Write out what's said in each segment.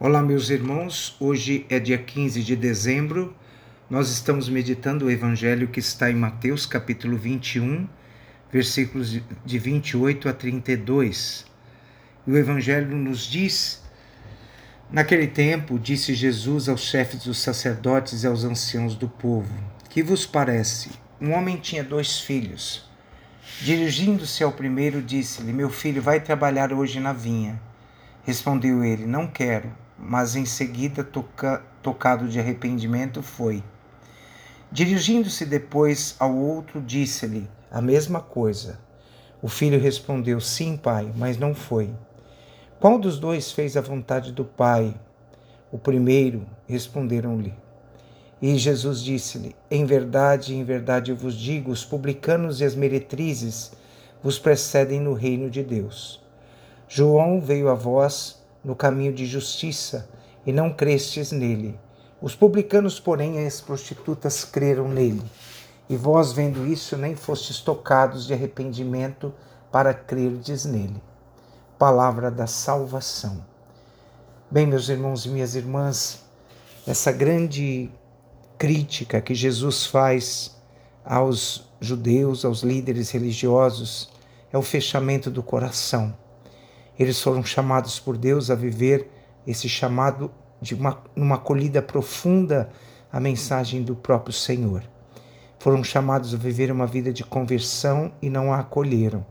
Olá, meus irmãos. Hoje é dia 15 de dezembro. Nós estamos meditando o evangelho que está em Mateus, capítulo 21, versículos de 28 a 32. E o evangelho nos diz: Naquele tempo, disse Jesus aos chefes dos sacerdotes e aos anciãos do povo: Que vos parece? Um homem tinha dois filhos. Dirigindo-se ao primeiro, disse-lhe: Meu filho, vai trabalhar hoje na vinha. Respondeu ele: Não quero mas em seguida, toca, tocado de arrependimento, foi. Dirigindo-se depois ao outro, disse-lhe a mesma coisa. O filho respondeu: Sim, pai, mas não foi. Qual dos dois fez a vontade do pai? O primeiro, responderam-lhe. E Jesus disse-lhe: Em verdade, em verdade eu vos digo: os publicanos e as meretrizes vos precedem no reino de Deus. João veio a vós no caminho de justiça e não crestes nele. Os publicanos, porém, e as prostitutas creram nele. E vós, vendo isso, nem fostes tocados de arrependimento para crerdes nele. Palavra da salvação. Bem, meus irmãos e minhas irmãs, essa grande crítica que Jesus faz aos judeus, aos líderes religiosos, é o fechamento do coração eles foram chamados por Deus a viver esse chamado de uma, uma acolhida profunda à mensagem do próprio Senhor. Foram chamados a viver uma vida de conversão e não a acolheram.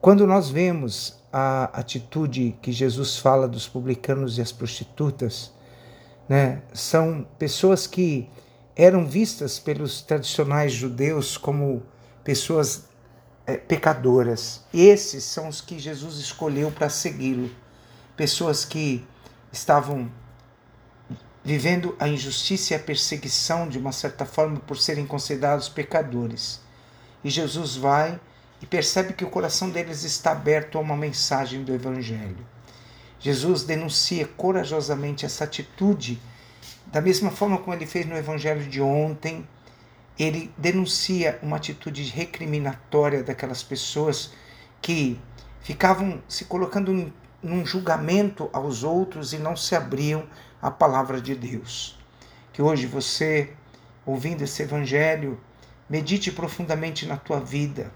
Quando nós vemos a atitude que Jesus fala dos publicanos e as prostitutas, né, são pessoas que eram vistas pelos tradicionais judeus como pessoas é, pecadoras. Esses são os que Jesus escolheu para segui-lo. Pessoas que estavam vivendo a injustiça e a perseguição de uma certa forma por serem considerados pecadores. E Jesus vai e percebe que o coração deles está aberto a uma mensagem do Evangelho. Jesus denuncia corajosamente essa atitude, da mesma forma como ele fez no Evangelho de ontem ele denuncia uma atitude recriminatória daquelas pessoas que ficavam se colocando num julgamento aos outros e não se abriam à palavra de Deus. Que hoje você, ouvindo esse evangelho, medite profundamente na tua vida.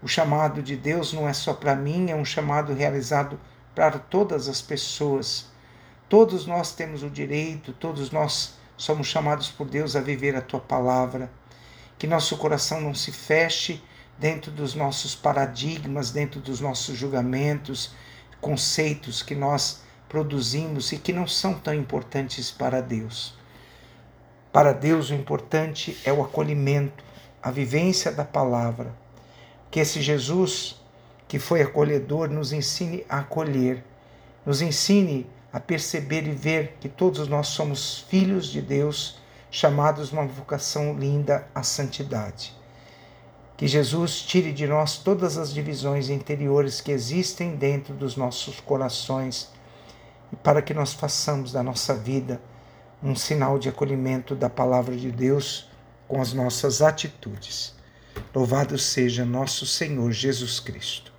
O chamado de Deus não é só para mim, é um chamado realizado para todas as pessoas. Todos nós temos o direito, todos nós somos chamados por Deus a viver a tua palavra que nosso coração não se feche dentro dos nossos paradigmas, dentro dos nossos julgamentos, conceitos que nós produzimos e que não são tão importantes para Deus. Para Deus, o importante é o acolhimento, a vivência da palavra. Que esse Jesus, que foi acolhedor, nos ensine a acolher, nos ensine a perceber e ver que todos nós somos filhos de Deus chamados uma vocação linda à santidade. Que Jesus tire de nós todas as divisões interiores que existem dentro dos nossos corações e para que nós façamos da nossa vida um sinal de acolhimento da palavra de Deus com as nossas atitudes. Louvado seja nosso Senhor Jesus Cristo.